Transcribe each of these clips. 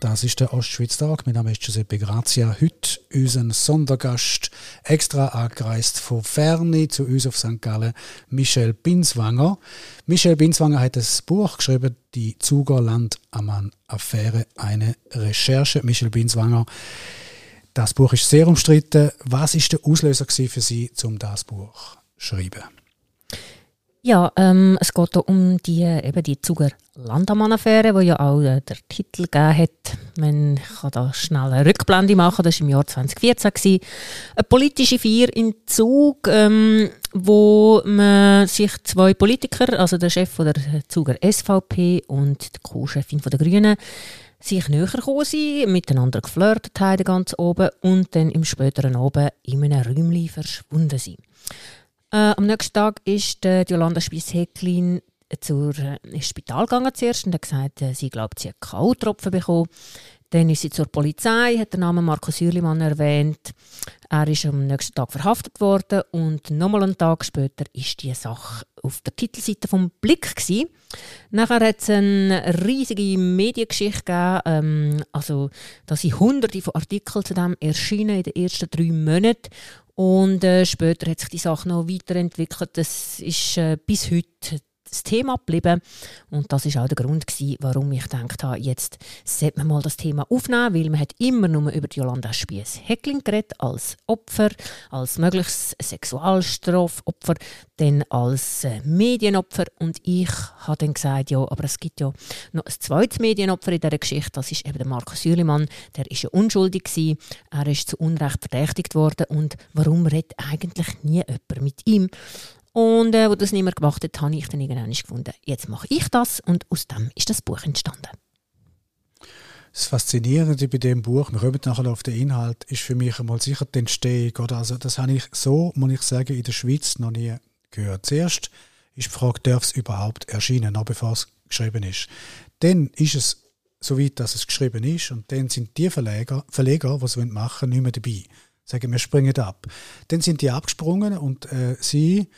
Das ist der Ostschweiz-Tag. Mein Name ist Giuseppe Grazia. Heute unser Sondergast, extra angereist von Ferne zu uns auf St. Gallen, Michel Binswanger. Michel Binswanger hat ein Buch geschrieben, die Zugerland-Ammann-Affäre, eine Recherche. Michel Binswanger, das Buch ist sehr umstritten. Was ist der Auslöser für Sie, um das Buch zu schreiben? Ja, ähm, es geht hier um die, eben die Zuger Landamann-Affäre, die ja auch äh, der Titel gegeben hat. Man kann da schnell eine Rückblende machen, das war im Jahr 2014. Gewesen. Eine politische Feier in Zug, ähm, wo man sich zwei Politiker, also der Chef von der Zuger SVP und die Co-Chefin der Grünen, sich näher gekommen sind, miteinander geflirtet haben ganz oben und dann im späteren Abend in einem Räumchen verschwunden sind. Äh, am nächsten Tag ist äh, Jolanda Spiess-Häcklin zur äh, ins Spital gegangen zuerst und hat gesagt, äh, sie glaubt, sie hat K.O.-Tropfen bekommen. Dann ist sie zur Polizei, hat den Namen Markus Hürlimann erwähnt. Er ist am nächsten Tag verhaftet worden und nochmal einen Tag später ist die Sache auf der Titelseite vom Blick gewesen. Nachher hat es eine riesige Mediengeschichte gegeben, ähm, also da sind hunderte von Artikeln zu dem erschienen in den ersten drei Monaten und äh, später hat sich die Sache noch weiterentwickelt. Das ist äh, bis heute das Thema geblieben. Und das ist auch der Grund, gewesen, warum ich gedacht habe, jetzt sollte man mal das Thema aufnehmen, weil man hat immer nur über Jolanda Spies Heckling geredet, als Opfer, als mögliches Sexualstrafopfer, dann als äh, Medienopfer. Und ich habe dann gesagt, ja, aber es gibt ja noch ein zweites Medienopfer in dieser Geschichte, das ist eben der Markus Jülimann, der ist ja unschuldig gewesen, er ist zu Unrecht verdächtigt worden und warum redet eigentlich nie jemand mit ihm? Und äh, wo das mehr gemacht hat, habe ich dann irgendwann gefunden, jetzt mache ich das und aus dem ist das Buch entstanden. Das Faszinierende bei dem Buch, wir kommen nachher auf den Inhalt, ist für mich einmal sicher die Entstehung. Oder? Also das habe ich so, muss ich sagen, in der Schweiz noch nie gehört. Zuerst ist die Frage, darf es überhaupt erscheinen, noch bevor es geschrieben ist. Dann ist es so weit, dass es geschrieben ist und dann sind die Verleger, Verleger die es machen wollen, nicht mehr dabei. Sagen, wir springen ab. Dann sind die abgesprungen und äh, sie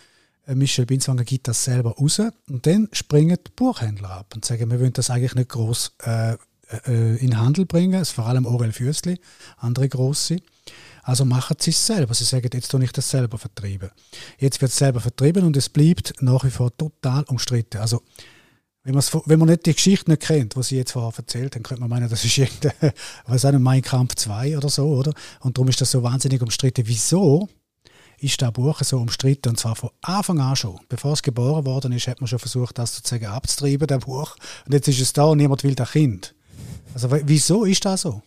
Michel Binswanger gibt das selber raus und dann springen die Buchhändler ab und sagen, wir wollen das eigentlich nicht groß äh, äh, in Handel bringen, es vor allem Orel Füßli, andere große. Also machen sie es selber. Sie sagen, jetzt tue ich das selber vertrieben. Jetzt wird es selber vertrieben und es bleibt nach wie vor total umstritten. Also wenn, wenn man nicht die Geschichte nicht kennt, was sie jetzt vorher erzählt, dann könnte man meinen, das ist irgendein, was auch Mein Kampf 2 oder so, oder? Und darum ist das so wahnsinnig umstritten. Wieso? Ist das Buch so umstritten. Und zwar von Anfang an schon. Bevor es geboren worden ist, hat man schon versucht, das sozusagen abzutreiben, das Buch. Und jetzt ist es da und niemand will das Kind. Also wieso ist das so?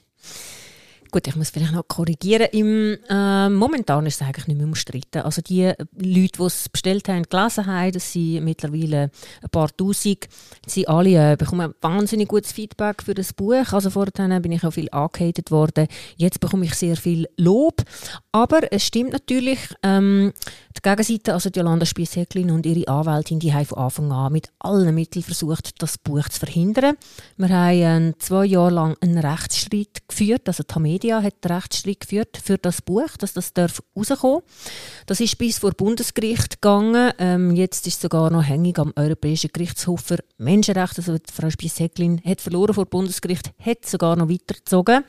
Gut, ich muss vielleicht noch korrigieren. Im, äh, momentan ist es eigentlich nicht mehr umstritten. Also die Leute, die es bestellt haben, gelesen haben, das sind mittlerweile ein paar Tausend, sie alle äh, bekommen wahnsinnig gutes Feedback für das Buch. Also vorher bin ich auch viel angehatet worden. Jetzt bekomme ich sehr viel Lob. Aber es stimmt natürlich, ähm, die Gegenseite, also Jolanda Spiessäcklin und ihre Anwältin, die haben von Anfang an mit allen Mitteln versucht, das Buch zu verhindern. Wir haben äh, zwei Jahre lang einen Rechtsstreit geführt, also die Media hat einen Rechtsstreit geführt für das Buch, dass das darf rauskommen Das ist bis vor Bundesgericht gegangen. Ähm, jetzt ist sogar noch hängig am Europäischen Gerichtshof für Menschenrechte. Also Frau Spies-Häcklin hat verloren vor Bundesgericht, hat sogar noch weitergezogen.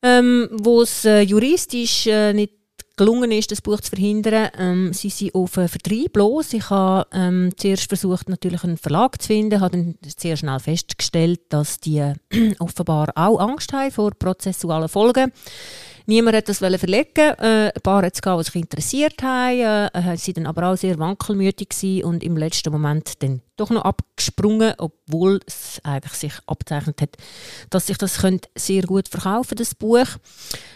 Ähm, wo es äh, juristisch äh, nicht gelungen ist, das Buch zu verhindern. Ähm, sie sind auf einen Vertrieb los. Ich habe ähm, zuerst versucht, natürlich einen Verlag zu finden, habe dann sehr schnell festgestellt, dass die äh, offenbar auch Angst haben vor prozessualen Folgen. Niemand hat das verlegen. Äh, ein paar hat es die sich interessiert haben. Äh, sie dann aber auch sehr wankelmütig und im letzten Moment dann doch noch abgesprungen, obwohl es eigentlich sich abzeichnet hat, dass sich das könnte sehr gut verkaufen das Buch.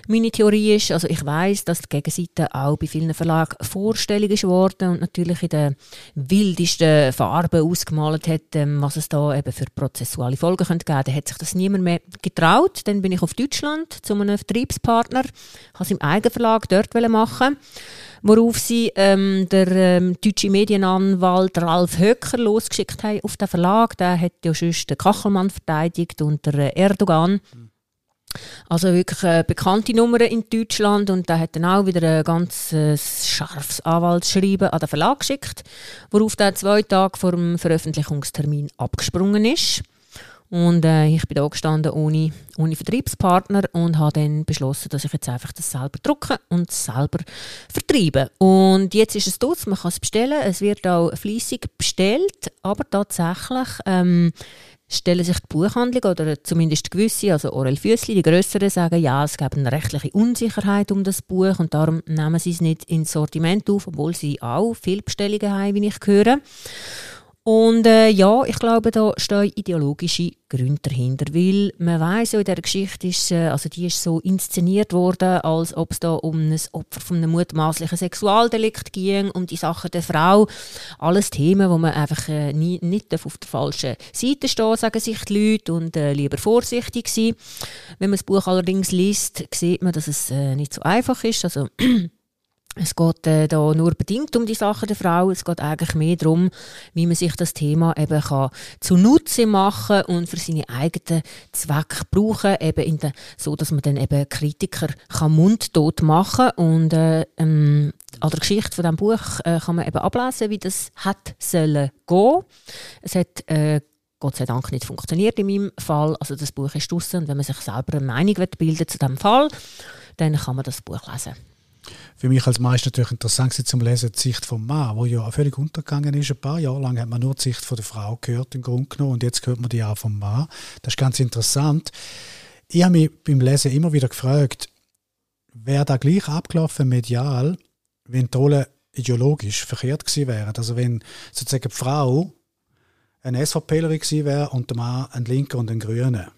Meine Theorie ist, also ich weiß, dass die Gegenseite auch bei vielen Verlagen vorstellig ist und natürlich in den wildesten Farben ausgemalt hat, ähm, was es da eben für prozessuale Folgen könnte geben. Da hat sich das niemand mehr getraut. Dann bin ich auf Deutschland zu einem Vertriebspartner, habe es im Eigenverlag dort machen worauf sie ähm, der ähm, deutsche Medienanwalt Ralf Höcker losgeschickt haben auf den Verlag. Der hat ja sonst den Kachelmann verteidigt und der Erdogan. Also wirklich eine bekannte Nummer in Deutschland und da hat dann auch wieder ein ganz äh, scharfes Anwaltsschreiben an den Verlag geschickt, worauf der zwei Tage vor dem Veröffentlichungstermin abgesprungen ist. Und äh, ich bin da gestanden ohne, ohne Vertriebspartner und habe dann beschlossen, dass ich jetzt einfach das selber drucke und selber vertreibe. Und jetzt ist es dort, man kann es bestellen, es wird auch fließig bestellt, aber tatsächlich ähm, stellen sich die Buchhandlung oder zumindest gewisse, also Orel Füssli, die grösseren, sagen, ja, es gibt eine rechtliche Unsicherheit um das Buch und darum nehmen sie es nicht ins Sortiment auf, obwohl sie auch viele Bestellungen haben, wie ich höre. Und äh, ja, ich glaube, da stehen ideologische Gründe dahinter, weil man weiß ja in dieser Geschichte ist, äh, also die ist so inszeniert worden, als ob es da um ein Opfer von einem mutmaßlichen Sexualdelikt ging, um die Sache der Frau, alles Themen, wo man einfach äh, nie, nicht auf der falschen Seite stehen, sagen sich die Leute und äh, lieber vorsichtig sein. Wenn man das Buch allerdings liest, sieht man, dass es äh, nicht so einfach ist. Also es geht äh, da nur bedingt um die Sache der Frau. Es geht eigentlich mehr darum, wie man sich das Thema eben kann zunutze machen und für seine eigenen Zwecke brauchen, eben in der, so, dass man dann eben Kritiker kann mundtot machen und äh, ähm, an der Geschichte von dem Buch äh, kann man eben ablesen, wie das hat sollen gehen. Es hat äh, Gott sei Dank nicht funktioniert in meinem Fall. Also das Buch ist draussen und wenn man sich selber eine Meinung bildet zu dem Fall, dann kann man das Buch lesen für mich als Mann ist natürlich interessant zum Lesen die Sicht vom Mann, wo ja völlig untergegangen ist. Ein paar Jahre lang hat man nur die Sicht von der Frau gehört im Grunde genommen und jetzt hört man die auch vom Mann. Das ist ganz interessant. Ich habe mich beim Lesen immer wieder gefragt, wäre da gleich abgelaufen medial, wenn die Rolle ideologisch verkehrt gewesen wären. Also wenn sozusagen die Frau eine SVPlerin gewesen wäre und der Mann ein Linker und ein Grüner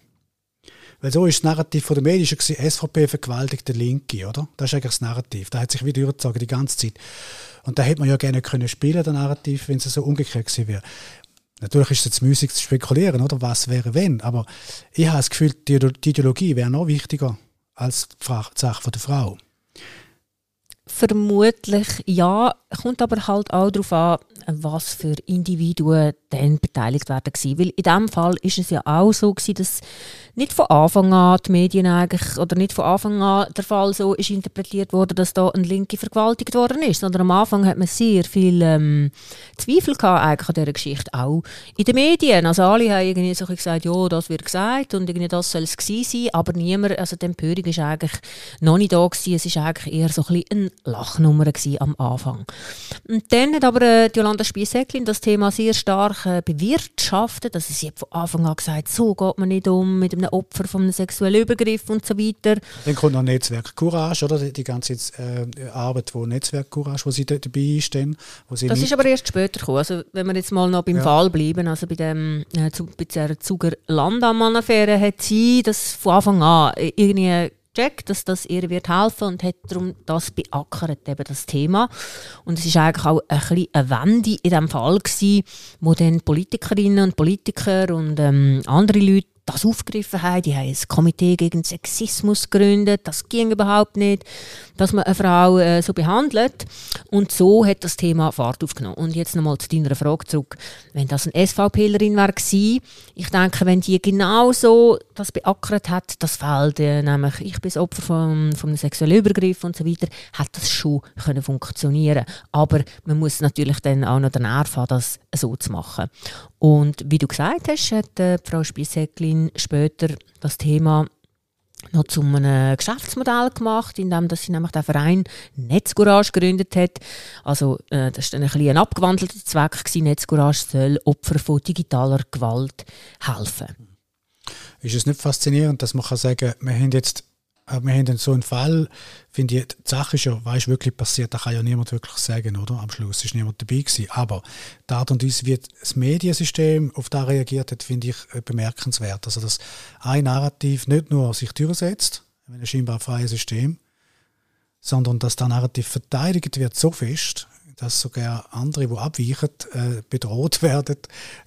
weil so ist das Narrativ von der Medien schon gewesen, SVP vergewaltigt der Linke, oder? Das ist eigentlich das Narrativ. Da hat sich wieder durchgezogen die ganze Zeit. Und da hätte man ja gerne können spielen, das Narrativ, wenn es so umgekehrt gewesen wäre. Natürlich ist es jetzt müßig zu spekulieren, oder? Was wäre wenn? Aber ich habe das Gefühl, die Ideologie wäre noch wichtiger als die Sache der Frau. Vermutlich ja, kommt aber halt auch darauf an, was für Individuen dann beteiligt werden gewesen. Weil in diesem Fall ist es ja auch so gewesen, dass nicht von Anfang an die Medien eigentlich, oder nicht von Anfang an der Fall so ist interpretiert worden, dass da ein Linke vergewaltigt worden ist, sondern am Anfang hat man sehr viel ähm, Zweifel gehabt eigentlich an dieser Geschichte, auch in den Medien. Also alle haben irgendwie so gesagt, ja, das wird gesagt und irgendwie das soll es gewesen sein, aber niemand, also die Empörung ist eigentlich noch nicht da gewesen, es ist eigentlich eher so ein bisschen eine Lachnummer am Anfang. Und dann hat aber äh, Jolanda Spies-Säcklin das Thema sehr stark äh, bewirtschaftet, also sie hat von Anfang an gesagt, so geht man nicht um mit einem Opfer von einem sexuellen Übergriff und so weiter. Dann kommt noch Netzwerk Courage, oder? Die, die ganze äh, Arbeit, wo Netzwerk Courage, wo sie dabei ist. Dann, wo sie das ist aber erst später gekommen. Also, wenn wir jetzt mal noch beim ja. Fall bleiben, also bei, dem, äh, zu, bei der Zuger Landammann-Affäre hat sie das von Anfang an irgendwie gecheckt, dass das ihr wird helfen und hat darum das beackert, eben das Thema. Und es ist eigentlich auch ein bisschen eine Wende in diesem Fall gewesen, wo dann Politikerinnen und Politiker und ähm, andere Leute das aufgegriffen haben. Die haben ein Komitee gegen Sexismus gegründet. Das ging überhaupt nicht, dass man eine Frau äh, so behandelt. Und so hat das Thema Fahrt aufgenommen. Und jetzt nochmal zu deiner Frage zurück. Wenn das eine SVPlerin wäre ich denke, wenn die genauso das beackert hat, das Feld, äh, nämlich ich bin Opfer von, von sexuellen Übergriff und so weiter, hat das schon können funktionieren. Aber man muss natürlich dann auch noch den Nerv haben, das so zu machen. Und wie du gesagt hast, hat äh, Frau Spissäcklin später das Thema noch zu einem Geschäftsmodell gemacht, indem sie nämlich den Verein Netzcourage gegründet hat. Also äh, das war ein, bisschen ein abgewandelter Zweck. Gewesen. Netzcourage soll Opfern von digitaler Gewalt helfen. Ist es nicht faszinierend, dass man kann sagen wir haben jetzt aber wir haben so einen Fall, finde ich, die Sache ist ja, was ist wirklich passiert, da kann ja niemand wirklich sagen, oder? Am Schluss ist niemand dabei gewesen. Aber die Art und Weise, wie das Mediensystem auf das reagiert hat, finde ich äh, bemerkenswert. Also, dass ein Narrativ nicht nur sich durchsetzt, wenn ein scheinbar freies System, sondern dass das Narrativ verteidigt wird so fest, dass sogar andere, die abweichen, äh, bedroht werden,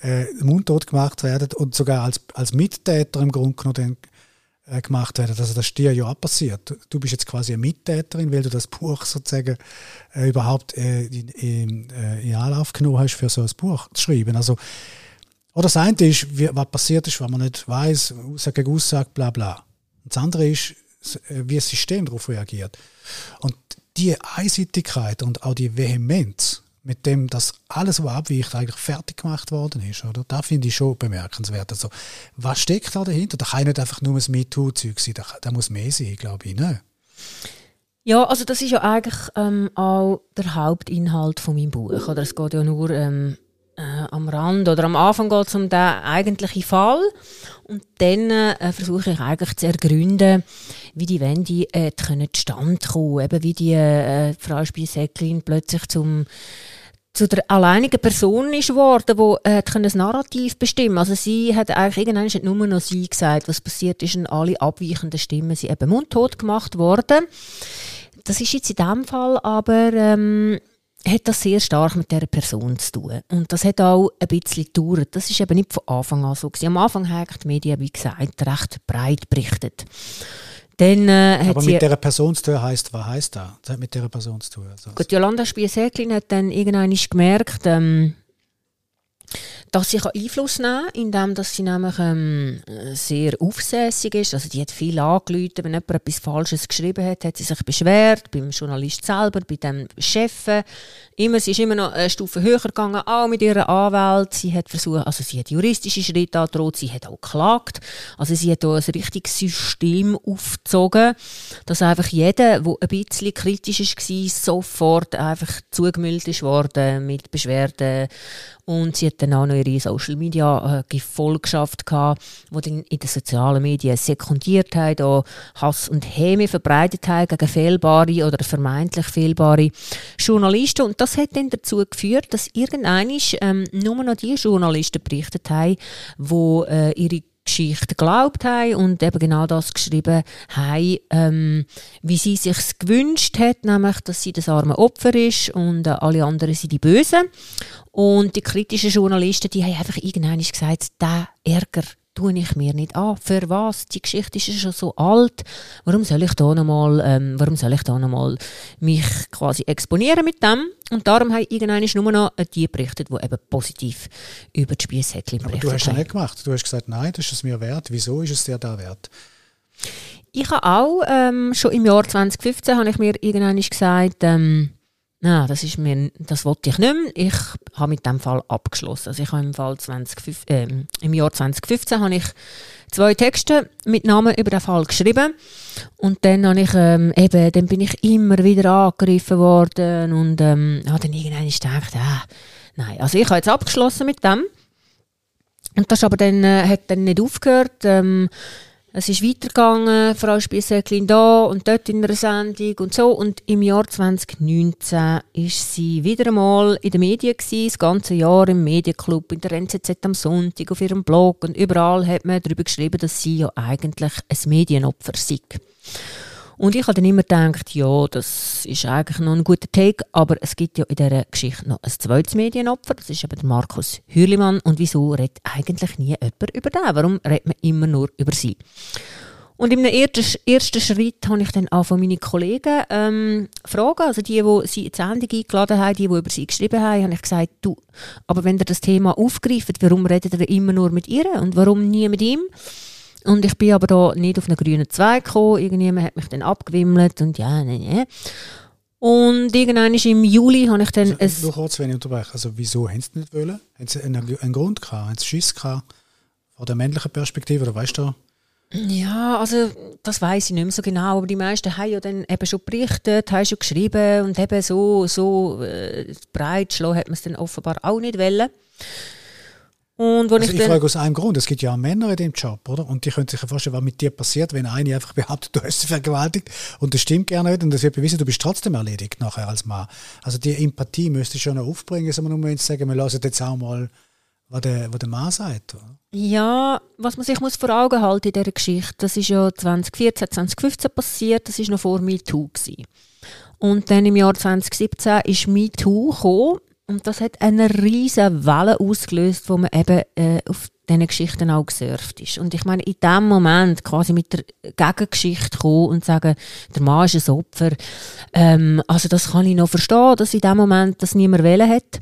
äh, mundtot gemacht werden und sogar als, als Mittäter im Grunde genommen gemacht werden. Also das ist dir ja auch passiert. Du bist jetzt quasi eine Mittäterin, weil du das Buch sozusagen äh, überhaupt äh, in, in, äh, in, Anlauf genommen hast, für so ein Buch zu schreiben. Also, oder das eine ist, wie, was passiert ist, wenn man nicht weiß, Aussage gegen Aussage, bla bla. Und das andere ist, äh, wie das System darauf reagiert. Und die Einseitigkeit und auch die Vehemenz, mit dem, dass alles, was abweicht, eigentlich fertig gemacht worden ist, oder? Da finde ich schon bemerkenswert. Also, was steckt da dahinter? Da kann nicht einfach nur ein MeToo-Zeug sein, da, da, muss mehr sein, glaube ich, ne? Ja, also das ist ja eigentlich ähm, auch der Hauptinhalt von meinem Buch. Oder es geht ja nur ähm, äh, am Rand oder am Anfang geht es um den eigentlichen Fall und dann äh, versuche ich eigentlich zu ergründen, wie die Wende äh, zustande kommen, eben wie die äh, Frau Spiesäcklin plötzlich zum zu der alleinigen Person ist geworden, die äh, das Narrativ bestimmen Also sie hat eigentlich irgendwann nicht nur noch sie gesagt, was passiert ist und alle abweichenden Stimmen sind eben mundtot gemacht worden. Das ist jetzt in diesem Fall aber ähm, hat das sehr stark mit dieser Person zu tun. Und das hat auch ein bisschen gedauert. Das ist eben nicht von Anfang an so gewesen. Am Anfang haben die Medien, wie gesagt, recht breit berichtet. Dann, äh, Aber mit dieser Person zu tun heisst, was heisst das? Mit dieser Person zu tun. Also gut, Jolanda Spiesäcklin hat dann irgendwann gemerkt, ähm, dass sie Einfluss nehmen kann, indem sie nämlich ähm, sehr aufsässig ist. Also die hat viel angerufen, wenn jemand etwas Falsches geschrieben hat, hat sie sich beschwert, beim Journalist selber, bei dem Chef. Immer, sie ist immer noch eine Stufe höher gegangen, auch mit ihrer Anwalt. Sie hat versucht, also sie hat juristische Schritte angedroht, sie hat auch geklagt. Also sie hat auch ein richtiges System aufgezogen, dass einfach jeder, der ein bisschen kritisch war, sofort einfach zugemüllt ist worden mit Beschwerden. Und sie hat dann auch noch ihre Social Media äh, Gefolgschaft gehabt, die dann in den sozialen Medien sekundiert hat, auch Hass und Häme verbreitet hat gegen fehlbare oder vermeintlich fehlbare Journalisten. Und das hat dann dazu geführt, dass irgendwann ähm, nur noch die Journalisten berichtet haben, die äh, ihre Geschichte geglaubt haben und eben genau das geschrieben haben, ähm, wie sie sich gewünscht hat, nämlich, dass sie das arme Opfer ist und äh, alle anderen sind die Bösen. Und die kritischen Journalisten, die haben einfach irgendwann gesagt, der Ärger tue ich mir nicht an. Für was? Die Geschichte ist ja schon so alt. Warum soll ich da nochmal, ähm, warum soll ich da noch mal mich quasi exponieren mit dem? Und darum habe ich irgendwann nur noch die berichtet, die eben positiv über die Spiesshäckchen berichtet Aber du hast ja nicht gemacht. Du hast gesagt, nein, das ist es mir wert. Wieso ist es dir da wert? Ich habe auch, ähm, schon im Jahr 2015 habe ich mir irgendwann gesagt, ähm, Nein, das ist mir, das wollte ich nicht mehr. Ich habe mit dem Fall abgeschlossen. Also ich habe im Fall 20, äh, im Jahr 2015 habe ich zwei Texte mit Namen über den Fall geschrieben und dann habe ich ähm, eben, dann bin ich immer wieder angegriffen worden und ähm, habe dann irgendwann gedacht, ah, nein, also ich habe jetzt abgeschlossen mit dem und das aber dann äh, hat dann nicht aufgehört. Ähm, es ist weitergegangen, Frau Spiessäcklin da und dort in einer Sendung und so. Und im Jahr 2019 ist sie wieder einmal in den Medien gewesen, das ganze Jahr im Medienclub, in der NZZ am Sonntag, auf ihrem Blog und überall hat man darüber geschrieben, dass sie ja eigentlich ein Medienopfer sei. Und ich habe dann immer gedacht, ja, das ist eigentlich noch ein guter Take, aber es gibt ja in dieser Geschichte noch ein zweites Medienopfer, das ist eben Markus Hürlimann. Und wieso redet eigentlich nie jemand über den? Warum redet man immer nur über sie? Und im ersten, ersten Schritt habe ich dann auch von meinen Kollegen ähm, Fragen, also die, die sie in die Sendung eingeladen haben, die, die über sie geschrieben haben, habe ich gesagt, du, aber wenn ihr das Thema aufgreift, warum redet ihr immer nur mit ihr und warum nie mit ihm? Und ich bin aber da nicht auf einen grünen Zweig gekommen. Irgendjemand hat mich dann abgewimmelt und ja, ne, ne. Und irgendwann im Juli habe ich dann... Also, nur kurz, wenn ich unterbreche. Also wieso haben sie nicht wollen? Haben sie einen, einen Grund gehabt? Haben sie Schiss gehabt? Von der männlichen Perspektive, oder weißt du? Ja, also das weiß ich nicht mehr so genau, aber die meisten haben ja dann eben schon berichtet, haben schon geschrieben und eben so, so äh, breit schlagen hat man es dann offenbar auch nicht wollen. Und also ich, ich frage aus einem Grund, es gibt ja auch Männer in dem Job, oder? Und die können sich ja vorstellen, was mit dir passiert, wenn eine einfach behauptet, du hast sie vergewaltigt und das stimmt gerne nicht und das wird bewiesen, du bist trotzdem erledigt nachher als Mann. Also die Empathie müsste schon noch aufbringen, wir nur zu sagen, wir lassen jetzt auch mal, was der, was der Mann sagt. Oder? Ja, was man sich muss vor Augen halten in dieser Geschichte, das ist ja 2014, 2015 passiert, das ist noch vor MeToo gewesen. Und dann im Jahr 2017 ist MeToo gekommen und das hat eine riesige Welle ausgelöst, wo man eben äh, auf diesen Geschichten auch gesurft ist. Und ich meine, in dem Moment quasi mit der Gegengeschichte kommen und sagen, der Mann ist ein Opfer, ähm, also das kann ich noch verstehen, dass in dem Moment das niemand wählen hat.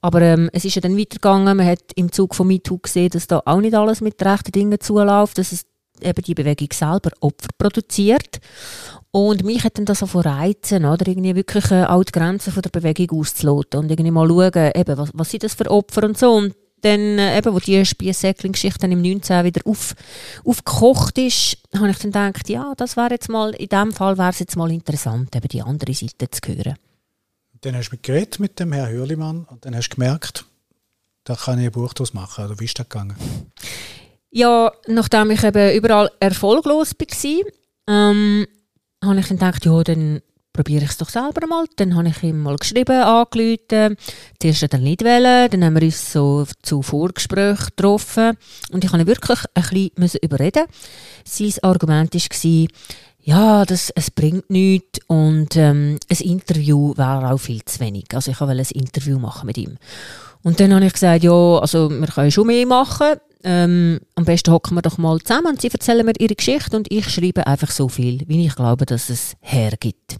Aber ähm, es ist ja dann weitergegangen, man hat im Zug von MeToo gesehen, dass da auch nicht alles mit rechten Dingen zuläuft, dass es eben die Bewegung selber Opfer produziert. Und mich hat dann das so von reizen, oder? Irgendwie wirklich äh, auch die Grenzen von der Bewegung auszuloten und irgendwie mal schauen, eben, was, was sind das für Opfer und so. Und dann, äh, eben, wo die Spiessäckling-Geschichte dann im 19 wieder auf, aufgekocht ist, habe ich dann gedacht, ja, das wäre jetzt mal, in dem Fall wäre es jetzt mal interessant, eben die andere Seite zu hören. Dann hast du mit geredet mit dem Herrn Hürlimann und dann hast du gemerkt, da kann ich ein Buch daraus machen. Oder wie ist das gegangen? Ja, nachdem ich eben überall erfolglos war, ähm, habe ich dann gedacht, ja, dann probiere ich es doch selber mal. Dann habe ich ihm mal geschrieben, angerufen. Zuerst hat er nicht wollen, dann haben wir uns so zu Vorgesprächen getroffen und ich habe ihn wirklich ein bisschen überreden. Sein Argument war, ja, das, es bringt nichts und ähm, ein Interview wäre auch viel zu wenig. Also ich wollte ein Interview machen mit ihm. Und dann habe ich gesagt, ja, also wir können schon mehr machen. Ähm, am besten hocken wir doch mal zusammen und sie erzählen mir ihre Geschichte und ich schreibe einfach so viel, wie ich glaube, dass es hergibt.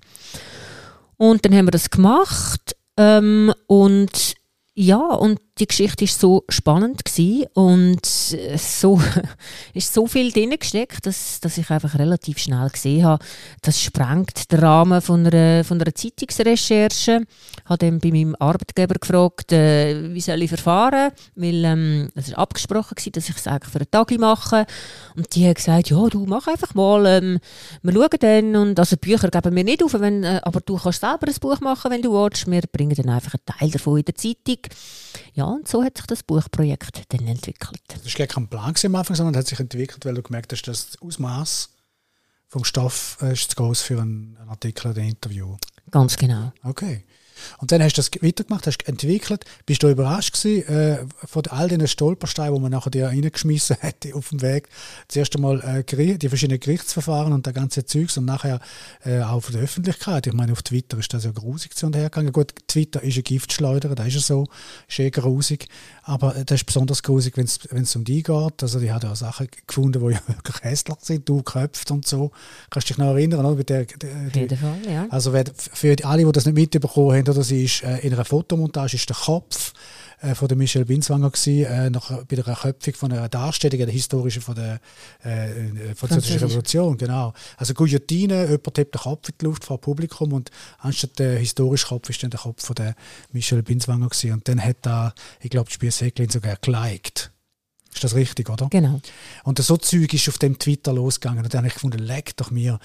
Und dann haben wir das gemacht ähm, und ja, und die Geschichte ist so spannend gewesen und so ist so viel drin gesteckt, dass, dass ich einfach relativ schnell gesehen habe, das sprengt den Rahmen von einer, von einer Zeitungsrecherche. Ich habe dann bei meinem Arbeitgeber gefragt, äh, wie soll ich verfahren, weil ähm, es ist abgesprochen gewesen, dass ich es eigentlich für einen Tag mache und die haben gesagt, ja, du mach einfach mal, ähm, wir schauen dann und also Bücher geben wir nicht auf, wenn, äh, aber du kannst selber ein Buch machen, wenn du willst. Wir bringen dann einfach einen Teil davon in der Zeitung. Ja, und so hat sich das Buchprojekt dann entwickelt. Das war gar kein Plan am Anfang, sondern hat sich entwickelt, weil du gemerkt hast, dass das Ausmaß vom Stoff äh, ist zu groß für einen, einen Artikel oder ein Interview. Ganz genau. Okay. Und dann hast du das weitergemacht, hast entwickelt. Bist du überrascht gewesen, äh, von all diesen Stolpersteinen, die man nachher dir reingeschmissen hätte auf dem Weg? Zuerst einmal äh, die verschiedenen Gerichtsverfahren und der ganze Zeugs und nachher äh, auch von der Öffentlichkeit. Ich meine, auf Twitter ist das ja grusig zu und her gegangen. Gut, Twitter ist ein Giftschleuder, das ist ja so, ist eh grusig. Aber das ist besonders grusig, wenn es um die geht. Also, die hat ja Sachen gefunden, die ja wirklich hässlich sind, du köpft und so. Kannst du dich noch erinnern, oder? Der, der, Auf jeden Fall, ja. Also, für alle, die das nicht mitbekommen haben, oder sie ist äh, in einer Fotomontage ist der Kopf äh, von der Michelle Binswanger gewesen, äh, nach, bei der Köpfung von einer Darstellung, der historischen von der äh, französischen Revolution, genau. Also Guillotine, jemand hebt den Kopf in die Luft vor Publikum und anstatt der historische Kopf ist dann der Kopf von der Michelle Binswanger gewesen. und dann hat da, ich glaube, die Spielsäcklin sogar geliked. Ist das richtig, oder? Genau. Und so Zeug ist auf dem Twitter losgegangen. Und dann habe ich gefunden, leck doch mir,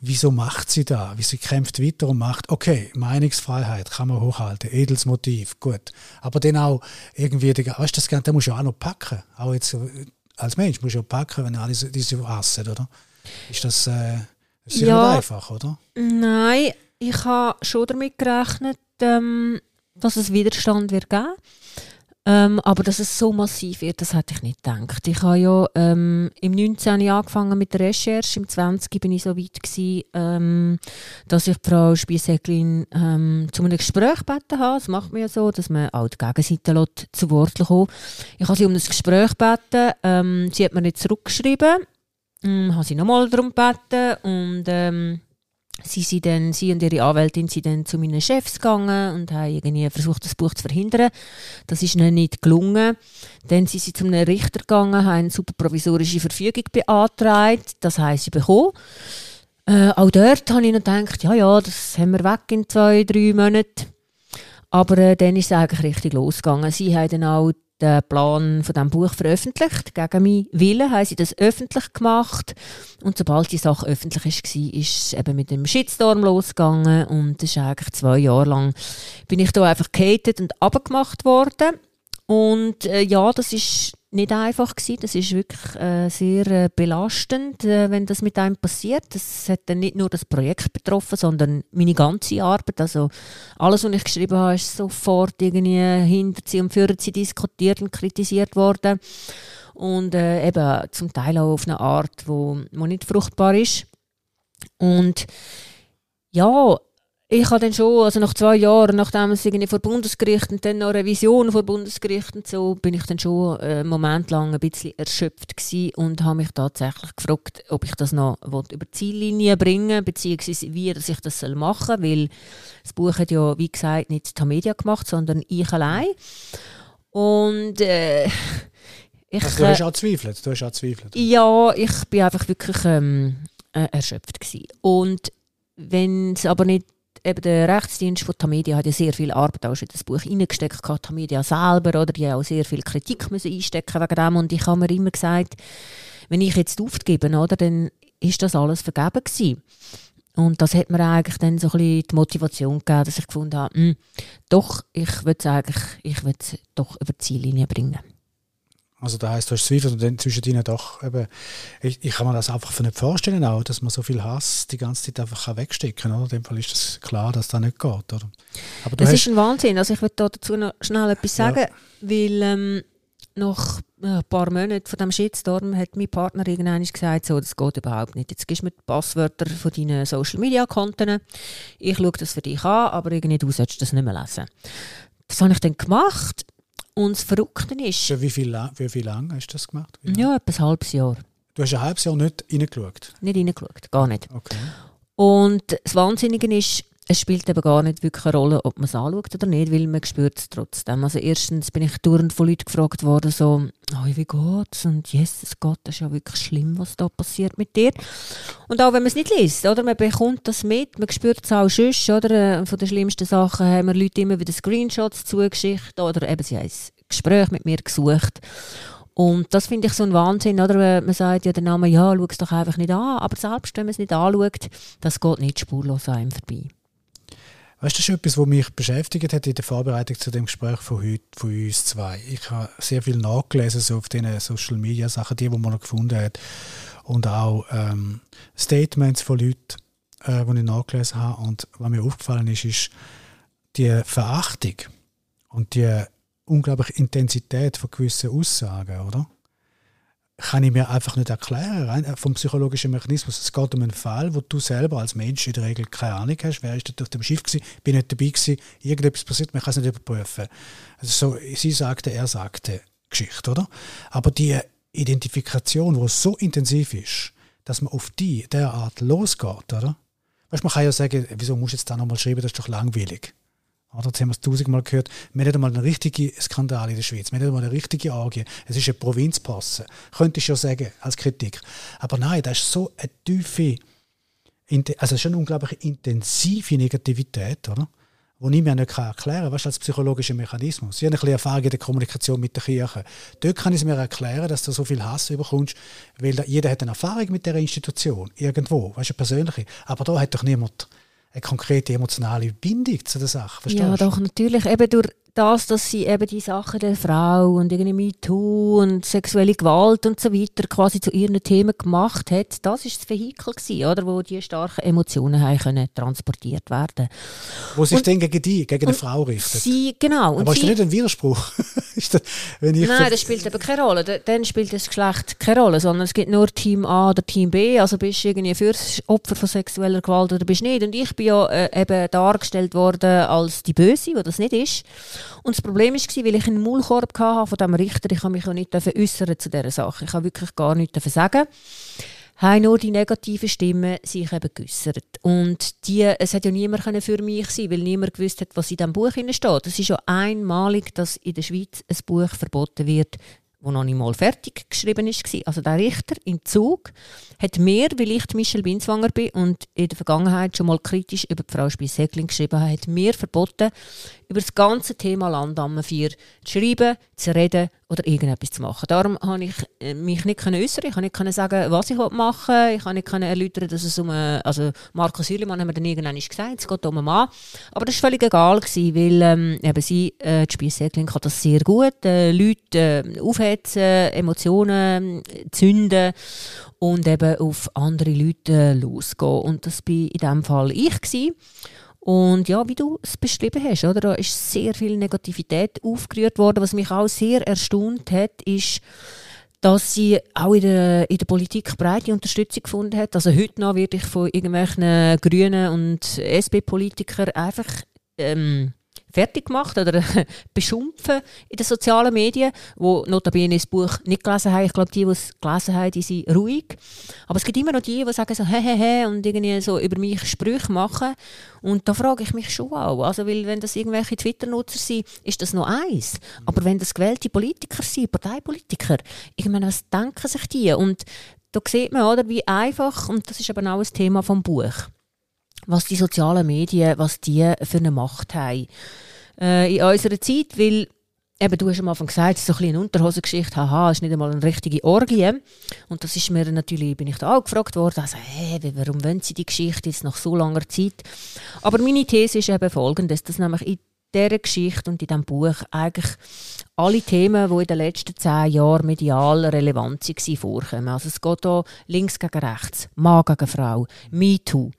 wieso macht sie da? Wie sie kämpft weiter und macht, okay, Meinungsfreiheit kann man hochhalten, edles Motiv, gut. Aber dann auch irgendwie, weißt du, das Ganze musst du auch noch packen. Auch jetzt als Mensch du auch packen, wenn alle diese hassen, oder? Ist das, äh, ist ja, nicht einfach, oder? Nein, ich habe schon damit gerechnet, ähm, dass es Widerstand wird geben ähm, aber dass es so massiv wird, das hätte ich nicht gedacht. Ich habe ja ähm, im 19. angefangen mit der Recherche, im 20. bin ich so weit gewesen, ähm, dass ich Frau Spiesäcklin ähm, zu einem Gespräch gebeten habe. Das macht man ja so, dass man auch die Gegenseite zu Wort kommt. Ich habe sie um ein Gespräch gebeten, ähm, sie hat mir nicht zurückgeschrieben, ähm, habe sie nochmal darum gebeten und ähm, sie, dann, sie und ihre Anwältin sind dann zu meinen Chefs gegangen und haben irgendwie versucht, das Buch zu verhindern. Das ist ihnen nicht gelungen. Dann sind sie zu einem Richter gegangen, haben eine superprovisorische Verfügung beantragt. Das haben sie bekommen. Äh, auch dort habe ich noch gedacht, ja, ja, das haben wir weg in zwei, drei Monaten. Aber äh, dann ist es eigentlich richtig losgegangen. Sie haben dann auch den Plan von diesem Buch veröffentlicht. Gegen meinen Willen haben sie das öffentlich gemacht. Und sobald die Sache öffentlich war, ist es eben mit dem Shitstorm losgegangen. Und das ist eigentlich zwei Jahre lang, bin ich da einfach gehatet und abgemacht worden. Und äh, ja, das ist nicht einfach gewesen. Das ist wirklich äh, sehr äh, belastend, äh, wenn das mit einem passiert. Das hat dann nicht nur das Projekt betroffen, sondern meine ganze Arbeit. Also alles, was ich geschrieben habe, ist sofort irgendwie hinter sie und für sie diskutiert und kritisiert worden. Und äh, eben zum Teil auch auf eine Art, wo, wo nicht fruchtbar ist. Und ja, ich habe dann schon, also nach zwei Jahren, nachdem es irgendwie vor Bundesgericht und dann noch Revision vor Bundesgericht und so, bin ich dann schon äh, einen Moment lang ein bisschen erschöpft gewesen und habe mich tatsächlich gefragt, ob ich das noch über die Ziellinie bringen beziehungsweise wie dass ich das soll machen weil das Buch hat ja, wie gesagt, nicht die Media gemacht, sondern ich allein. Und äh, ich, also, du hast auch zweifelt, du hast auch zweifelt. Ja, ich bin einfach wirklich ähm, äh, erschöpft gewesen. Und wenn es aber nicht eben der Rechtsdienst von Tamedia hat ja sehr viel Arbeit auch in das Buch reingesteckt, Tamedia selber, oder die haben auch sehr viel Kritik müssen einstecken wegen dem und ich habe mir immer gesagt, wenn ich jetzt aufgebe, oder, dann ist das alles vergeben gewesen. Und das hat mir eigentlich dann so ein bisschen die Motivation gegeben, dass ich gefunden habe, mh, hm, doch, ich würde sagen, ich würde es doch über die Ziellinie bringen. Also da heißt, du hast Zweifel und dann zwischen ihnen doch eben, ich, ich, kann mir das einfach nicht vorstellen auch, dass man so viel Hass die ganze Zeit einfach wegstecken kann. In dem Fall ist es das klar, dass das nicht geht. Oder? Aber das ist ein Wahnsinn. Also ich würde dazu noch schnell etwas sagen, ja. weil ähm, nach ein paar Monaten von diesem Shitstorm hat mein Partner irgendwann gesagt, so, das geht überhaupt nicht. Jetzt gibst du mir die Passwörter von deinen Social-Media-Konten. Ich schaue das für dich an, aber irgendwie du solltest das nicht mehr lesen. Das habe ich dann gemacht. Und das Verrückte ist... Für wie viel, wie viel lang hast du das gemacht? Ja, etwa ein halbes Jahr. Du hast ein halbes Jahr nicht reingeschaut? Nicht reingeschaut, gar nicht. Okay. Und das Wahnsinnige ist, es spielt eben gar nicht wirklich eine Rolle, ob man es anschaut oder nicht, weil man spürt es trotzdem. Also erstens bin ich dauernd von Leuten gefragt worden, so, oh, wie geht's? Und Jesus Gott, das ist ja wirklich schlimm, was da passiert mit dir. Und auch wenn man es nicht liest, oder? Man bekommt das mit, man spürt es auch schon, oder? Äh, von den schlimmsten Sachen haben mir Leute immer wieder Screenshots zugeschickt oder eben sie haben ein Gespräch mit mir gesucht. Und das finde ich so ein Wahnsinn, oder? Man sagt ja der Name, ja, schau es doch einfach nicht an. Aber selbst wenn man es nicht anschaut, das geht nicht spurlos an einem vorbei. Weißt du, das ist etwas, was mich beschäftigt hat in der Vorbereitung zu dem Gespräch von heute, von uns zwei. Ich habe sehr viel nachgelesen so auf diesen Social Media Sachen, die, die man noch gefunden hat. Und auch ähm, Statements von Leuten, äh, die ich nachgelesen habe. Und was mir aufgefallen ist, ist die Verachtung und die unglaubliche Intensität von gewissen Aussagen, oder? Kann ich mir einfach nicht erklären, rein vom psychologischen Mechanismus. Es geht um einen Fall, wo du selber als Mensch in der Regel keine Ahnung hast. Wer ist dort auf dem Schiff gewesen? Bin nicht dabei gewesen? Irgendetwas passiert, man kann es nicht überprüfen. Also so, sie sagte, er sagte Geschichte, oder? Aber die Identifikation, die so intensiv ist, dass man auf die derart losgeht, oder? Weißt, man kann ja sagen, wieso muss ich jetzt da nochmal schreiben, das ist doch langweilig. Oder, jetzt haben wir es tausendmal gehört. Wir haben einmal einen richtigen Skandal in der Schweiz. Wir haben einmal eine richtige Orgie. Es ist eine Provinzpasse. Könnte ich schon sagen, als Kritik. Aber nein, das ist so eine tiefe, also schon eine unglaublich intensive Negativität, oder? Die ich mir nicht erklären kann. Weißt als psychologischer Mechanismus. Ich habe ein Erfahrung in der Kommunikation mit der Kirche. Dort kann ich es mir erklären, dass du so viel Hass überkommst, weil jeder hat eine Erfahrung mit der Institution. Irgendwo. Weißt du, persönliche. Aber da hat doch niemand eine konkrete emotionale Bindung zu der Sache. Verstehst? Ja, doch, natürlich. Eben durch das, dass sie eben die Sachen der Frau und irgendwie MeToo und sexuelle Gewalt und so weiter quasi zu ihren Themen gemacht hat, das ist das Vehikel gewesen, oder, wo die starken Emotionen haben können transportiert werden. Wo sich und, dann gegen die, gegen eine Frau richtet. Sie, genau. Aber ist das nicht ein Widerspruch? das, Nein, das spielt eben keine Rolle. Dann spielt das Geschlecht keine Rolle, sondern es gibt nur Team A oder Team B. Also bist du irgendwie für Opfer von sexueller Gewalt oder bist du nicht. Und ich bin ja äh, eben dargestellt worden als die Böse, die das nicht ist. Und das Problem war, weil ich einen Maulkorb hatte von diesem Richter, ich mich auch nicht äußern zu dieser Sache. Ich habe wirklich gar nichts sagen haben nur die negativen Stimmen sich eben geäussert. Und die, es hat ja niemand für mich sein weil niemand gewusst hat, was in diesem Buch steht. Es ist ja einmalig, dass in der Schweiz ein Buch verboten wird, wo noch nicht mal fertig geschrieben ist. Also der Richter im Zug hat mir, weil ich Michel Binswanger bin und in der Vergangenheit schon mal kritisch über die Frau Spies-Segling geschrieben habe, hat mir verboten, über das ganze Thema Landamme 4 zu schreiben, zu reden oder irgendetwas zu machen. Darum konnte ich äh, mich nicht äußern, ich konnte nicht sagen, was ich machen. Will, ich konnte nicht erläutern, dass es um, eine, also Markus Hürlimann hat mir dann irgendwann gesagt, es geht um einen Mann, aber das war völlig egal weil ähm, eben sie, äh, die Spies-Segling kann das sehr gut, äh, Leute äh, aufhetzen, Emotionen äh, zünden und eben auf andere Leute äh, losgehen. Und das war in diesem Fall ich gewesen. Und ja, wie du es beschrieben hast, oder, da ist sehr viel Negativität aufgerührt worden. Was mich auch sehr erstaunt hat, ist, dass sie auch in der, in der Politik breite Unterstützung gefunden hat. Also heute noch werde ich von irgendwelchen Grünen und SP-Politikern einfach ähm, fertig gemacht oder beschimpfen in den sozialen Medien, wo notabene das Buch nicht gelesen haben. Ich glaube, die, die es gelesen haben, die sind ruhig. Aber es gibt immer noch die, die sagen so, hä, und irgendwie so über mich Sprüche machen. Und da frage ich mich schon auch. Also, weil wenn das irgendwelche Twitter-Nutzer sind, ist das noch eins. Aber wenn das gewählte Politiker sind, Parteipolitiker, ich meine, was denken sich die? Und da sieht man, oder, wie einfach, und das ist aber auch ein Thema vom Buch, was die sozialen Medien, was die für eine Macht haben äh, in unserer Zeit, weil Eben, du hast am Anfang gesagt, es ist so ein eine Unterhosengeschichte, haha, es ist nicht einmal eine richtige Orgie. Und das ist mir natürlich, bin ich da auch gefragt worden, also, hey, warum wollen sie die Geschichte jetzt nach so langer Zeit? Aber meine These ist eben folgendes, dass nämlich in dieser Geschichte und in diesem Buch eigentlich alle Themen, die in den letzten zehn Jahren medial relevant waren, vorkommen. Also es geht hier links gegen rechts, Mann gegen Frau, MeToo.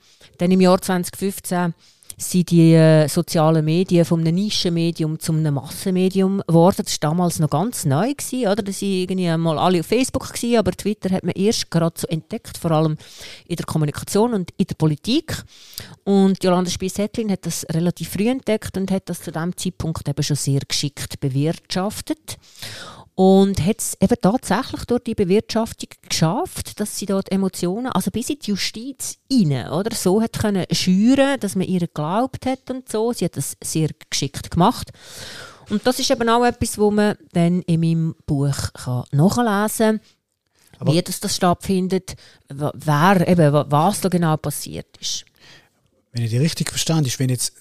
Dann im Jahr 2015 sind die äh, sozialen Medien von einem Nischenmedium zu einem Massenmedium geworden. Das war damals noch ganz neu. Gewesen, oder? Das waren irgendwie mal alle auf Facebook, gewesen, aber Twitter hat man erst gerade so entdeckt, vor allem in der Kommunikation und in der Politik. Und Jolanda Spies-Hettlin hat das relativ früh entdeckt und hat das zu diesem Zeitpunkt eben schon sehr geschickt bewirtschaftet. Und hat es eben tatsächlich durch die Bewirtschaftung geschafft, dass sie dort Emotionen, also bis in die Justiz rein, oder, so hat können schüren, dass man ihr geglaubt hat und so. Sie hat das sehr geschickt gemacht. Und das ist eben auch etwas, wo man dann in meinem Buch kann nachlesen kann, wie das, das stattfindet, wer, eben, was da genau passiert ist. Wenn ich die richtig verstanden ist, wenn jetzt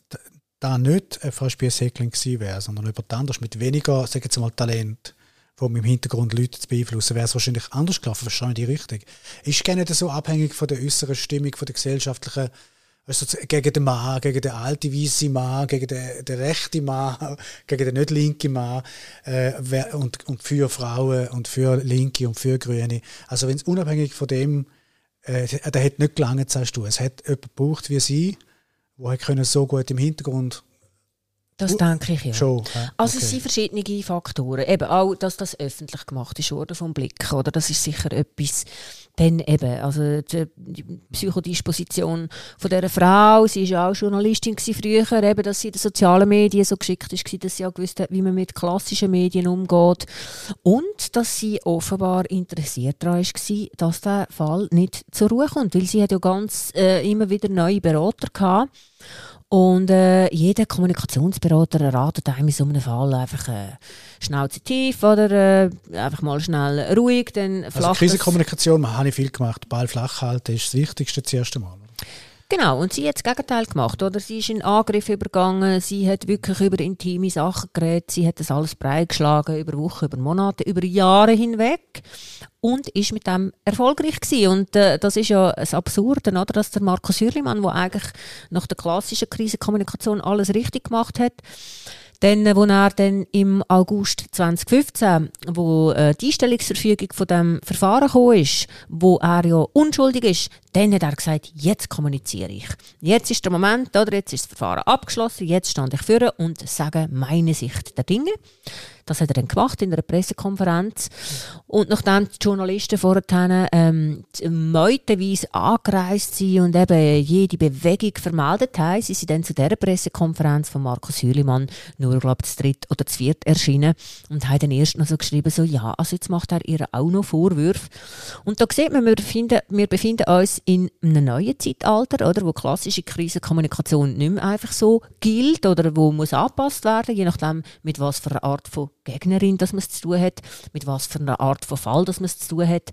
da nicht Frau Spiess-Heckling gewesen wäre, sondern jemand anders mit weniger, sagen wir mal, Talent, wo im Hintergrund Leute zu beeinflussen, wäre es wahrscheinlich anders gelaufen. Wahrscheinlich die richtig. Ist gerne so abhängig von der äußeren Stimmung, von der gesellschaftlichen, also gegen den Mann, gegen den alten weißen Mann, gegen den, den rechten Mann, gegen den nicht linken Mann äh, und, und für Frauen und für Linke und für Grüne. Also wenn es unabhängig von dem, äh, der hat nicht gelangt, sagst du. Es hat jemand gebraucht wie sie, wo können so gut im Hintergrund das denke ich ja. Schon, ja. Also es sind verschiedene Faktoren. Eben auch, dass das öffentlich gemacht ist worden vom Blick, oder? Das ist sicher etwas. Dann eben, also die, Psychodisposition von dieser Frau, sie war ja auch Journalistin früher, eben, dass sie in den sozialen Medien so geschickt ist, dass sie auch gewusst hat, wie man mit klassischen Medien umgeht. Und dass sie offenbar interessiert daran war, dass der Fall nicht zur Ruhe kommt, weil sie hat ja ganz äh, immer wieder neue Berater gehabt und äh, jeder Kommunikationsberater ratet einem in so einem Fall einfach äh, Schnauze tief oder äh, einfach mal schnell ruhig. Dann also Krisenkommunikation habe ich viel gemacht. Ball flach halten ist das Wichtigste das erste Mal. Genau, und sie hat das Gegenteil gemacht, oder? Sie ist in Angriff übergangen, sie hat wirklich über intime Sachen geredet, sie hat das alles breit geschlagen, über Wochen, über Monate, über Jahre hinweg und ist mit dem erfolgreich gewesen. Und äh, das ist ja das Absurde, oder? Dass der Markus Hürlimann, der eigentlich nach der klassischen Krisenkommunikation alles richtig gemacht hat, dann, wo er dann im August 2015, wo äh, die Einstellungsverfügung von dem Verfahren gekommen ist, wo er ja unschuldig ist, dann hat er gesagt, jetzt kommuniziere ich. Jetzt ist der Moment, oder jetzt ist das Verfahren abgeschlossen, jetzt stand ich vor und sage meine Sicht der Dinge. Das hat er dann gemacht in einer Pressekonferenz. Und nachdem die Journalisten vorher ähm, meutenweise angereist sind und eben jede Bewegung vermeldet haben, sind sie dann zu dieser Pressekonferenz von Markus Hülimann nur, glaube ich, das dritte oder das vierte erschienen und haben dann erst noch so geschrieben, so, ja, also jetzt macht er ihr auch noch Vorwürfe. Und da sieht man, wir befinden, wir befinden uns in einem neuen Zeitalter, oder, wo klassische Krisenkommunikation nicht mehr einfach so gilt oder wo muss angepasst werden, je nachdem, mit was für einer Art von Gegnerin dass man es zu tun hat, mit was für einer Art von Fall dass man es zu tun hat.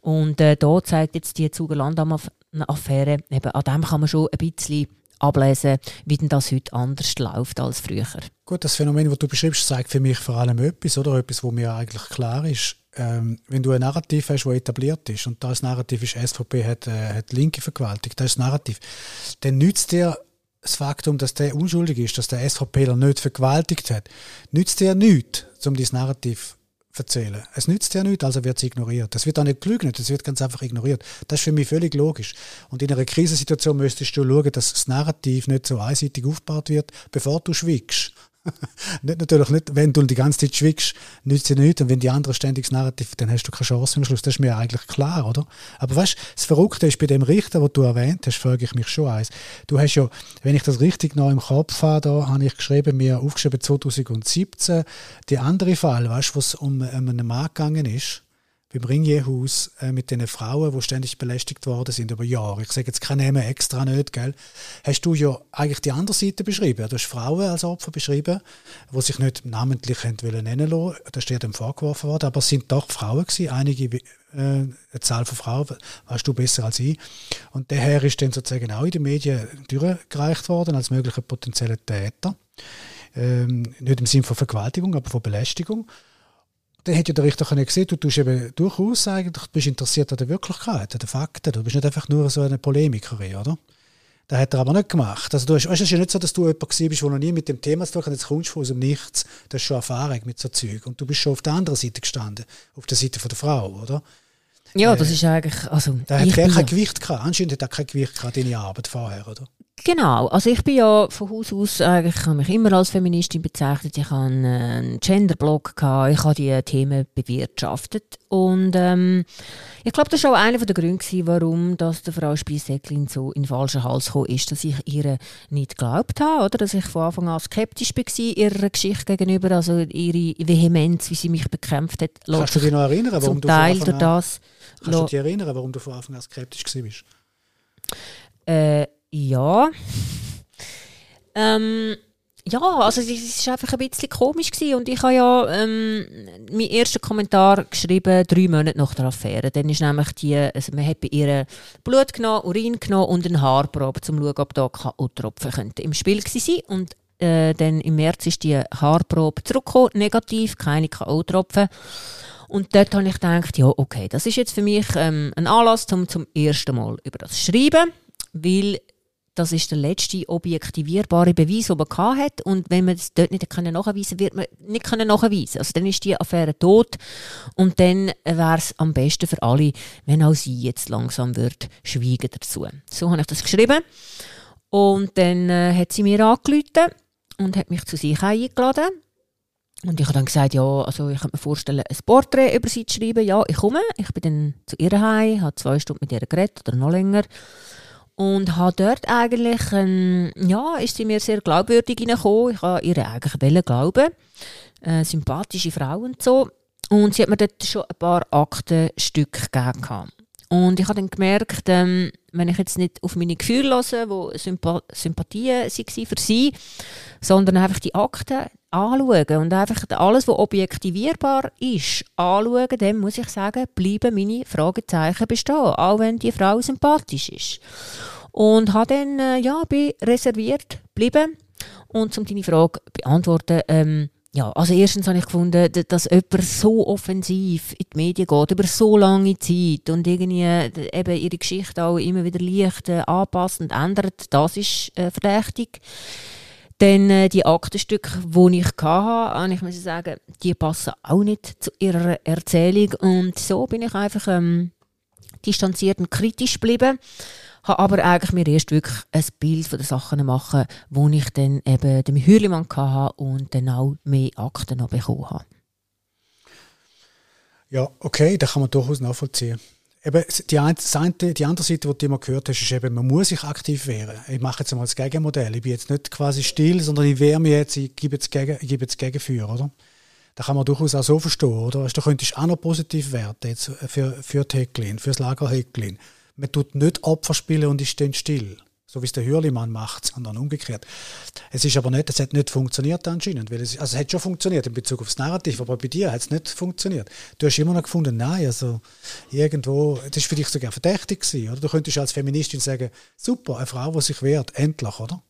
Und äh, da zeigt jetzt die Zugerland-Affäre, eben an dem kann man schon ein bisschen ablesen, wie denn das heute anders läuft als früher. Gut, das Phänomen, das du beschreibst, zeigt für mich vor allem etwas, oder? Etwas, wo mir eigentlich klar ist ähm, wenn du ein Narrativ hast, das etabliert ist, und das Narrativ ist, SVP hat, äh, hat Linke vergewaltigt, das ist das Narrativ, dann nützt dir das Faktum, dass der unschuldig ist, dass der SVPler nicht vergewaltigt hat, nützt dir nichts, um dieses Narrativ zu erzählen. Es nützt dir nichts, also wird es ignoriert. Das wird auch nicht gelügnet, es wird ganz einfach ignoriert. Das ist für mich völlig logisch. Und in einer Krisensituation müsstest du schauen, dass das Narrativ nicht so einseitig aufgebaut wird, bevor du schwiegst. natürlich nicht, wenn du die ganze Zeit schwiegst, nützt es nichts. Und wenn die anderen ständig das Narrativ, dann hast du keine Chance am Schluss. Das ist mir eigentlich klar, oder? Aber weißt du, das Verrückte ist bei dem Richter, den du erwähnt hast, frage ich mich schon eins. Du hast ja, wenn ich das richtig noch im Kopf habe, da habe ich geschrieben, mir aufgeschrieben 2017, die andere Fall, weißt du, wo es um, um einen Mann gegangen ist, beim Ringierhaus äh, mit den Frauen, die ständig belästigt worden sind über Jahre. Ich sage jetzt keine Namen extra nicht, gell? Hast du ja eigentlich die andere Seite beschrieben. Du hast Frauen als Opfer beschrieben, die sich nicht namentlich nennen lassen. Das ist dir vorgeworfen worden, aber es sind doch Frauen gewesen, einige äh, eine Zahl von Frauen, weißt du besser als ich. Und der Herr ist dann sozusagen auch in den Medien durchgereicht worden als möglicher potenzieller Täter. Ähm, nicht im Sinne von Vergewaltigung, aber von Belästigung dann hätte ja der Richter können gesehen, du tust eben durchaus eigentlich, bist interessiert an der Wirklichkeit, an den Fakten. Du bist nicht einfach nur so eine Polemikerin, oder? Das hat er aber nicht gemacht. Also du hast, weißt, es ist ja nicht so, dass du jemand bist, der noch nie mit dem Thema zu tun hat, jetzt kommst du aus dem Nichts, das ist schon Erfahrung mit so Zeug. Und du bist schon auf der anderen Seite gestanden, auf der Seite von der Frau, oder? Ja, das äh, ist eigentlich, also... Da hat kein Gewicht gehabt. Anscheinend hat er kein Gewicht gehabt, deine Arbeit vorher, oder? Genau, also ich bin ja von Haus aus eigentlich, ich habe mich immer als Feministin bezeichnet, ich habe einen Genderblog gehabt, ich habe die Themen bewirtschaftet und ähm, ich glaube, das war auch einer der Gründe, warum dass der Frau Spiesäcklin so in den falschen Hals gekommen ist, dass ich ihr nicht geglaubt habe, oder dass ich von Anfang an skeptisch war ihrer Geschichte gegenüber, also ihre Vehemenz, wie sie mich bekämpft hat. Kannst du dich noch erinnern, warum zum du Teil an, das, Kannst du dich erinnern, warum du von Anfang an skeptisch warst? Äh, ja. Ähm, ja, also es war einfach ein bisschen komisch gewesen. und ich habe ja ähm, meinen ersten Kommentar geschrieben, drei Monate nach der Affäre. Dann ist nämlich die, also man hat bei ihr Blut genommen, Urin genommen und eine Haarprobe, um zu schauen, ob da K.O.-Tropfen könnten im Spiel sein und äh, dann im März ist die Haarprobe zurückgekommen, negativ, keine K.O.-Tropfen. Und dort habe ich gedacht, ja, okay, das ist jetzt für mich ähm, ein Anlass, um zum ersten Mal über das zu schreiben, weil das ist der letzte objektivierbare Beweis, den man hat. Und wenn man es dort nicht nachweisen wird man nicht nachweisen Also dann ist die Affäre tot. Und dann wäre es am besten für alle, wenn auch sie jetzt langsam wird schweigen dazu. So habe ich das geschrieben. Und dann äh, hat sie mir angerufen und hat mich zu sich eingeladen. Und ich habe dann gesagt, ja, also ich könnte mir vorstellen, ein Porträt über sie zu schreiben. Ja, ich komme. Ich bin dann zu ihr heim, habe zwei Stunden mit ihr geredet oder noch länger. Und habe dort eigentlich, ähm, ja, ist sie mir sehr glaubwürdig hineingekommen. Ich habe ihr eigentlich glauben. Äh, sympathische Frau und so. Und sie hat mir dort schon ein paar Aktenstücke gegeben. Und ich habe dann gemerkt, ähm, wenn ich jetzt nicht auf meine Gefühle höre, Sympa Sympathien waren für sie, sondern einfach die Akten anschauen und einfach alles, was objektivierbar ist, anschauen, dann muss ich sagen, bleiben meine Fragezeichen bestehen, auch wenn die Frau sympathisch ist. Und habe dann, äh, ja, bin reserviert geblieben. Und um deine Frage beantworten, ähm, ja, also erstens habe ich gefunden, dass jemand so offensiv in die Medien geht, über so lange Zeit und irgendwie eben ihre Geschichte auch immer wieder leicht äh, anpasst und ändert, das ist äh, verdächtig. Dann äh, die Aktenstücke, die ich hatte, ich muss sagen, die passen auch nicht zu ihrer Erzählung. Und so bin ich einfach ähm, distanziert und kritisch geblieben. Habe aber eigentlich mir erst wirklich ein Bild von den Sachen machen, wo ich dann eben den Hürlimann hatte und dann auch mehr Akten noch bekommen habe. Ja, okay, das kann man durchaus nachvollziehen eben die, eine, die andere Seite, die du immer gehört hast, ist eben, man muss sich aktiv wehren. Ich mache jetzt mal das Gegenmodell. Ich bin jetzt nicht quasi still, sondern ich wehre mich jetzt, ich gebe jetzt, Gegen, ich gebe jetzt Gegenfeuer, oder? Da kann man durchaus auch so verstehen, oder? Also, du könntest auch noch positiv werden jetzt für, für die Häcklin, für das Lager Häcklin. Man tut nicht Opfer spielen und ist dann still so wie es der Hürlimann macht, sondern umgekehrt. Es ist aber nicht, es hat nicht funktioniert anscheinend, weil es, also es hat schon funktioniert in Bezug aufs Narrativ, aber bei dir hat es nicht funktioniert. Du hast immer noch gefunden, nein, also irgendwo, das ist für dich sogar verdächtig gewesen, oder? Du könntest als Feministin sagen, super, eine Frau, die sich wehrt, endlich, oder?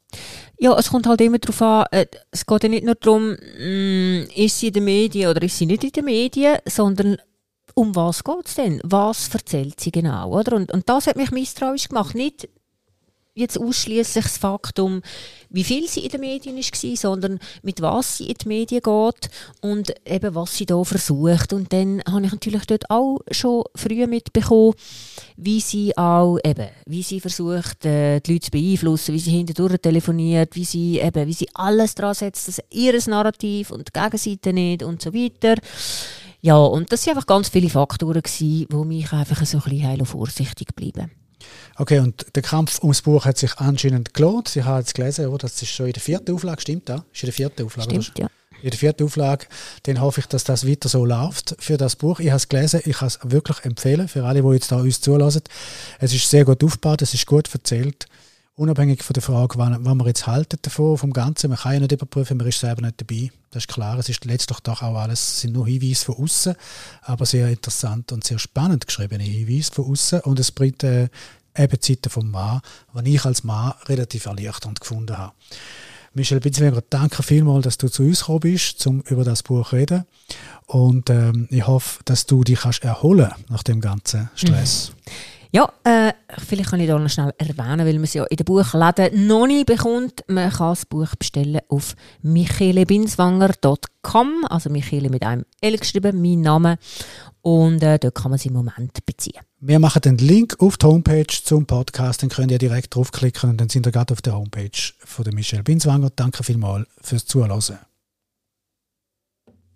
Ja, es kommt halt immer darauf an, äh, es geht ja nicht nur darum, mm, ist sie in den Medien oder ist sie nicht in den Medien, sondern um was geht es denn? Was erzählt sie genau, oder? Und, und das hat mich misstrauisch gemacht. Nicht jetzt ausschließlich das Faktum, wie viel sie in den Medien war, sondern mit was sie in die Medien geht und eben was sie da versucht. Und dann habe ich natürlich dort auch schon früh mitbekommen, wie sie auch eben, wie sie versucht, äh, die Leute zu beeinflussen, wie sie hindurch telefoniert, wie sie eben, wie sie alles dran setzt, dass ihres Narrativ und die Gegenseite nicht und so weiter. Ja, und das waren einfach ganz viele Faktoren, die mich einfach so ein bisschen heil vorsichtig bleiben. Okay, und der Kampf ums Buch hat sich anscheinend gelohnt. Sie haben jetzt gelesen, oder? das ist schon in der vierten Auflage, stimmt das? Ist in der vierten Auflage, Stimmt, oder? ja. In der vierten Auflage, dann hoffe ich, dass das weiter so läuft für das Buch. Ich habe es gelesen, ich kann es wirklich empfehlen für alle, die jetzt da uns zulassen. Es ist sehr gut aufgebaut, es ist gut erzählt. Unabhängig von der Frage, wann, wann man jetzt haltet davon, vom Ganzen. Man kann ja nicht überprüfen, man ist selber nicht dabei. Das ist klar. Es ist letztlich doch auch alles, es sind nur Hinweise von außen, aber sehr interessant und sehr spannend geschriebene Hinweise von außen. Und es bringt äh, eben Seite vom Mann, die ich als Mann relativ erleichternd gefunden habe. Michel Bitzweger, danke vielmals, dass du zu uns gekommen bist, um über das Buch zu reden. Und ähm, ich hoffe, dass du dich kannst erholen nach dem ganzen Stress. Ja, äh, vielleicht kann ich da noch schnell erwähnen, weil man es ja in den Buchläden noch nicht bekommt. Man kann das Buch bestellen auf michelebinswanger.com, also Michele mit einem L geschrieben, mein Name. Und äh, dort kann man es im Moment beziehen. Wir machen den Link auf die Homepage zum Podcast, dann könnt ihr direkt draufklicken und dann sind ihr gerade auf der Homepage von der Michelle Binswanger. Danke vielmals fürs Zuhören.